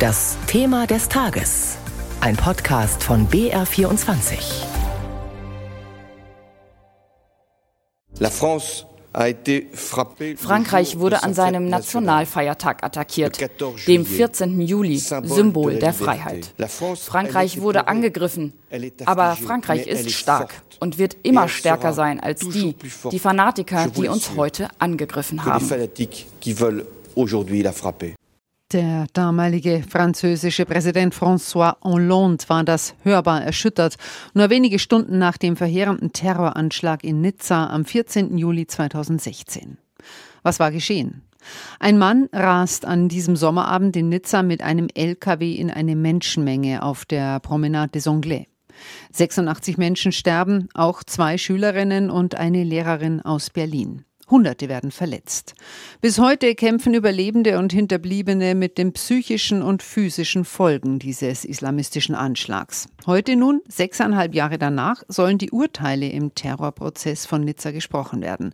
Das Thema des Tages. Ein Podcast von BR24. Frankreich wurde an seinem Nationalfeiertag attackiert, dem 14. Juli, Symbol der Freiheit. Frankreich wurde angegriffen, aber Frankreich ist stark und wird immer stärker sein als die, die Fanatiker, die uns heute angegriffen haben. Der damalige französische Präsident François Hollande war das hörbar erschüttert, nur wenige Stunden nach dem verheerenden Terroranschlag in Nizza am 14. Juli 2016. Was war geschehen? Ein Mann rast an diesem Sommerabend in Nizza mit einem LKW in eine Menschenmenge auf der Promenade des Anglais. 86 Menschen sterben, auch zwei Schülerinnen und eine Lehrerin aus Berlin. Hunderte werden verletzt. Bis heute kämpfen Überlebende und Hinterbliebene mit den psychischen und physischen Folgen dieses islamistischen Anschlags. Heute nun, sechseinhalb Jahre danach, sollen die Urteile im Terrorprozess von Nizza gesprochen werden.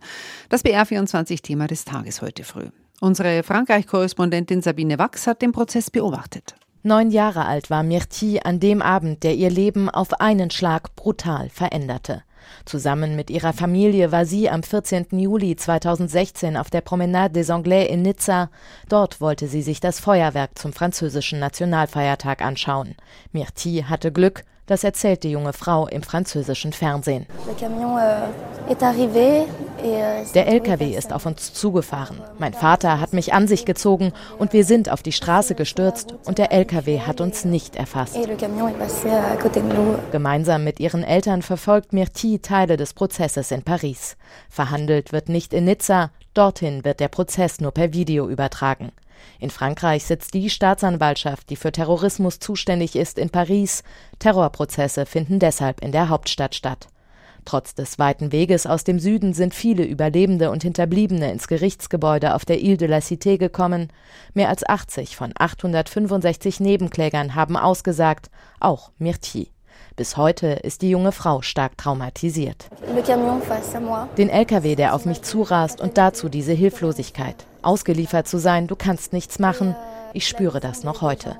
Das BR24-Thema des Tages heute früh. Unsere Frankreich-Korrespondentin Sabine Wachs hat den Prozess beobachtet. Neun Jahre alt war Myrtille an dem Abend, der ihr Leben auf einen Schlag brutal veränderte. Zusammen mit ihrer Familie war sie am 14. Juli 2016 auf der Promenade des Anglais in Nizza. Dort wollte sie sich das Feuerwerk zum französischen Nationalfeiertag anschauen. Myrtille hatte Glück, das erzählt die junge Frau im französischen Fernsehen. Euh, euh, der LKW ist auf uns zugefahren. Mein Vater hat mich an sich gezogen und wir sind auf die Straße gestürzt und der LKW hat uns nicht erfasst. Gemeinsam mit ihren Eltern verfolgt Myrtille Teile des Prozesses in Paris. Verhandelt wird nicht in Nizza, dorthin wird der Prozess nur per Video übertragen. In Frankreich sitzt die Staatsanwaltschaft, die für Terrorismus zuständig ist, in Paris. Terrorprozesse finden deshalb in der Hauptstadt statt. Trotz des weiten Weges aus dem Süden sind viele Überlebende und Hinterbliebene ins Gerichtsgebäude auf der Ile de la Cité gekommen. Mehr als 80 von 865 Nebenklägern haben ausgesagt, auch Myrtille. Bis heute ist die junge Frau stark traumatisiert. Den LKW, der auf mich zurast und dazu diese Hilflosigkeit. Ausgeliefert zu sein, du kannst nichts machen. Ich spüre das noch heute.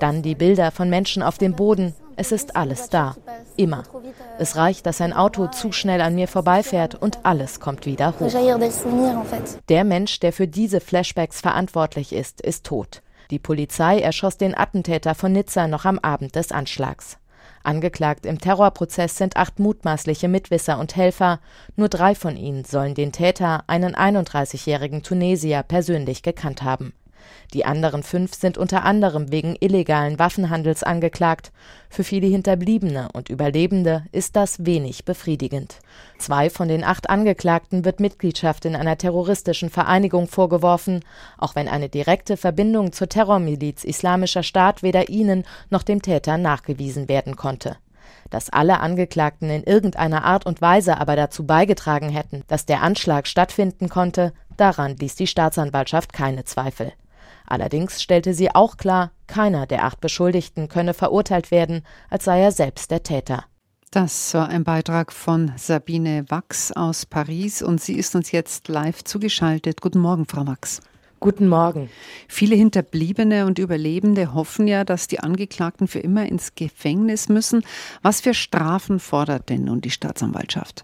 Dann die Bilder von Menschen auf dem Boden. Es ist alles da. Immer. Es reicht, dass ein Auto zu schnell an mir vorbeifährt und alles kommt wieder hoch. Der Mensch, der für diese Flashbacks verantwortlich ist, ist tot. Die Polizei erschoss den Attentäter von Nizza noch am Abend des Anschlags. Angeklagt im Terrorprozess sind acht mutmaßliche Mitwisser und Helfer. Nur drei von ihnen sollen den Täter, einen 31-jährigen Tunesier, persönlich gekannt haben. Die anderen fünf sind unter anderem wegen illegalen Waffenhandels angeklagt. Für viele Hinterbliebene und Überlebende ist das wenig befriedigend. Zwei von den acht Angeklagten wird Mitgliedschaft in einer terroristischen Vereinigung vorgeworfen, auch wenn eine direkte Verbindung zur Terrormiliz Islamischer Staat weder ihnen noch dem Täter nachgewiesen werden konnte. Dass alle Angeklagten in irgendeiner Art und Weise aber dazu beigetragen hätten, dass der Anschlag stattfinden konnte, daran ließ die Staatsanwaltschaft keine Zweifel. Allerdings stellte sie auch klar, keiner der acht Beschuldigten könne verurteilt werden, als sei er selbst der Täter. Das war ein Beitrag von Sabine Wachs aus Paris und sie ist uns jetzt live zugeschaltet. Guten Morgen, Frau Wachs. Guten Morgen. Viele Hinterbliebene und Überlebende hoffen ja, dass die Angeklagten für immer ins Gefängnis müssen. Was für Strafen fordert denn nun die Staatsanwaltschaft?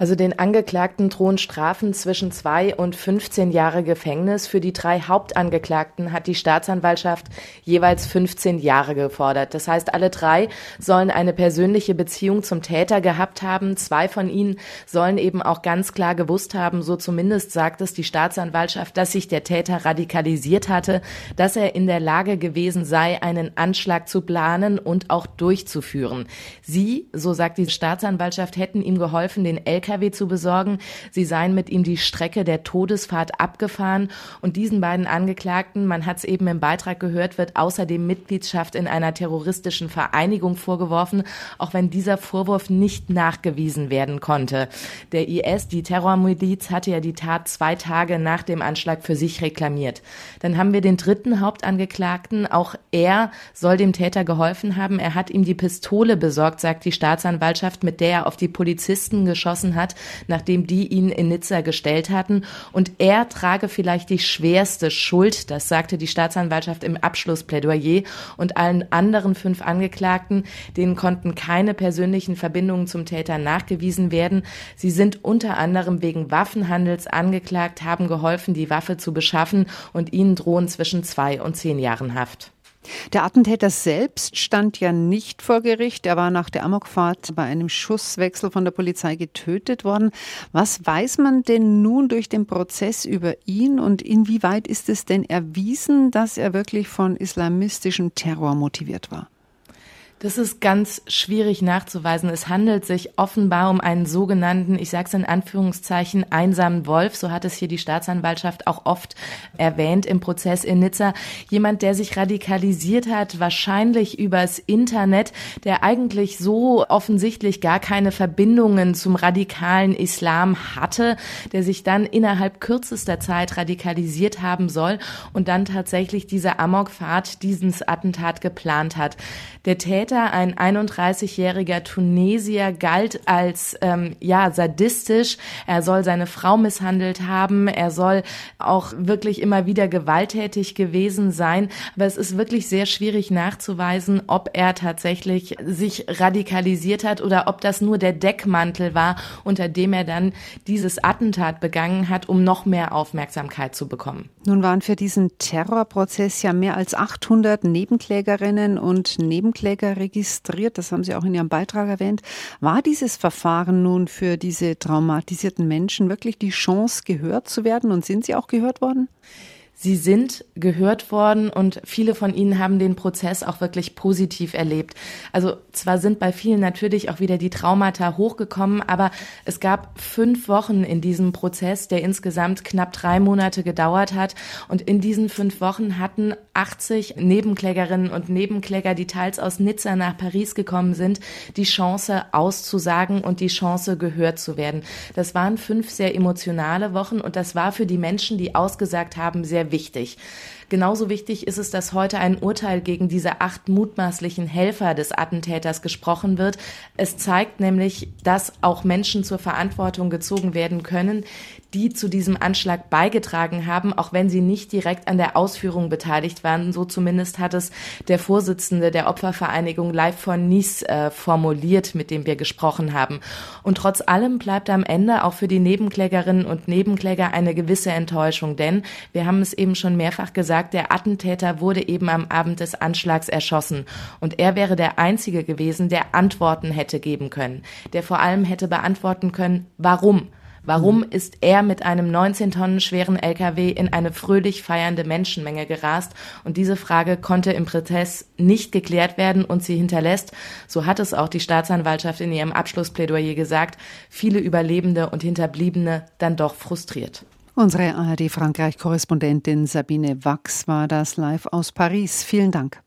Also den Angeklagten drohen Strafen zwischen zwei und 15 Jahre Gefängnis. Für die drei Hauptangeklagten hat die Staatsanwaltschaft jeweils 15 Jahre gefordert. Das heißt, alle drei sollen eine persönliche Beziehung zum Täter gehabt haben. Zwei von ihnen sollen eben auch ganz klar gewusst haben, so zumindest sagt es die Staatsanwaltschaft, dass sich der Täter radikalisiert hatte, dass er in der Lage gewesen sei, einen Anschlag zu planen und auch durchzuführen. Sie, so sagt die Staatsanwaltschaft, hätten ihm geholfen, den LKW LKW zu besorgen. Sie seien mit ihm die Strecke der Todesfahrt abgefahren. Und diesen beiden Angeklagten, man hat es eben im Beitrag gehört, wird außerdem Mitgliedschaft in einer terroristischen Vereinigung vorgeworfen, auch wenn dieser Vorwurf nicht nachgewiesen werden konnte. Der IS, die Terrormiliz, hatte ja die Tat zwei Tage nach dem Anschlag für sich reklamiert. Dann haben wir den dritten Hauptangeklagten. Auch er soll dem Täter geholfen haben. Er hat ihm die Pistole besorgt, sagt die Staatsanwaltschaft, mit der er auf die Polizisten geschossen erschossen hat, nachdem die ihn in Nizza gestellt hatten. Und er trage vielleicht die schwerste Schuld, das sagte die Staatsanwaltschaft im Abschlussplädoyer. Und allen anderen fünf Angeklagten, denen konnten keine persönlichen Verbindungen zum Täter nachgewiesen werden. Sie sind unter anderem wegen Waffenhandels angeklagt, haben geholfen, die Waffe zu beschaffen und ihnen drohen zwischen zwei und zehn Jahren Haft. Der Attentäter selbst stand ja nicht vor Gericht. Er war nach der Amokfahrt bei einem Schusswechsel von der Polizei getötet worden. Was weiß man denn nun durch den Prozess über ihn und inwieweit ist es denn erwiesen, dass er wirklich von islamistischem Terror motiviert war? Das ist ganz schwierig nachzuweisen. Es handelt sich offenbar um einen sogenannten, ich sage es in Anführungszeichen, einsamen Wolf. So hat es hier die Staatsanwaltschaft auch oft erwähnt im Prozess in Nizza. Jemand, der sich radikalisiert hat, wahrscheinlich übers Internet, der eigentlich so offensichtlich gar keine Verbindungen zum radikalen Islam hatte, der sich dann innerhalb kürzester Zeit radikalisiert haben soll und dann tatsächlich diese Amokfahrt, dieses Attentat geplant hat. Der ein 31-jähriger Tunesier, galt als ähm, ja sadistisch. Er soll seine Frau misshandelt haben. Er soll auch wirklich immer wieder gewalttätig gewesen sein. Aber es ist wirklich sehr schwierig nachzuweisen, ob er tatsächlich sich radikalisiert hat oder ob das nur der Deckmantel war, unter dem er dann dieses Attentat begangen hat, um noch mehr Aufmerksamkeit zu bekommen. Nun waren für diesen Terrorprozess ja mehr als 800 Nebenklägerinnen und Nebenkläger registriert. Das haben Sie auch in Ihrem Beitrag erwähnt. War dieses Verfahren nun für diese traumatisierten Menschen wirklich die Chance, gehört zu werden? Und sind Sie auch gehört worden? Sie sind gehört worden und viele von ihnen haben den Prozess auch wirklich positiv erlebt. Also zwar sind bei vielen natürlich auch wieder die Traumata hochgekommen, aber es gab fünf Wochen in diesem Prozess, der insgesamt knapp drei Monate gedauert hat. Und in diesen fünf Wochen hatten 80 Nebenklägerinnen und Nebenkläger, die teils aus Nizza nach Paris gekommen sind, die Chance auszusagen und die Chance gehört zu werden. Das waren fünf sehr emotionale Wochen und das war für die Menschen, die ausgesagt haben, sehr wichtig. Genauso wichtig ist es, dass heute ein Urteil gegen diese acht mutmaßlichen Helfer des Attentäters gesprochen wird. Es zeigt nämlich, dass auch Menschen zur Verantwortung gezogen werden können, die zu diesem Anschlag beigetragen haben, auch wenn sie nicht direkt an der Ausführung beteiligt waren. So zumindest hat es der Vorsitzende der Opfervereinigung Live von Nice äh, formuliert, mit dem wir gesprochen haben. Und trotz allem bleibt am Ende auch für die Nebenklägerinnen und Nebenkläger eine gewisse Enttäuschung, denn wir haben es eben schon mehrfach gesagt, der Attentäter wurde eben am Abend des Anschlags erschossen und er wäre der Einzige gewesen, der Antworten hätte geben können, der vor allem hätte beantworten können, warum Warum ist er mit einem 19 Tonnen schweren LKW in eine fröhlich feiernde Menschenmenge gerast? Und diese Frage konnte im Prozess nicht geklärt werden und sie hinterlässt, so hat es auch die Staatsanwaltschaft in ihrem Abschlussplädoyer gesagt, viele Überlebende und Hinterbliebene dann doch frustriert. Unsere ARD-Frankreich-Korrespondentin Sabine Wachs war das live aus Paris. Vielen Dank.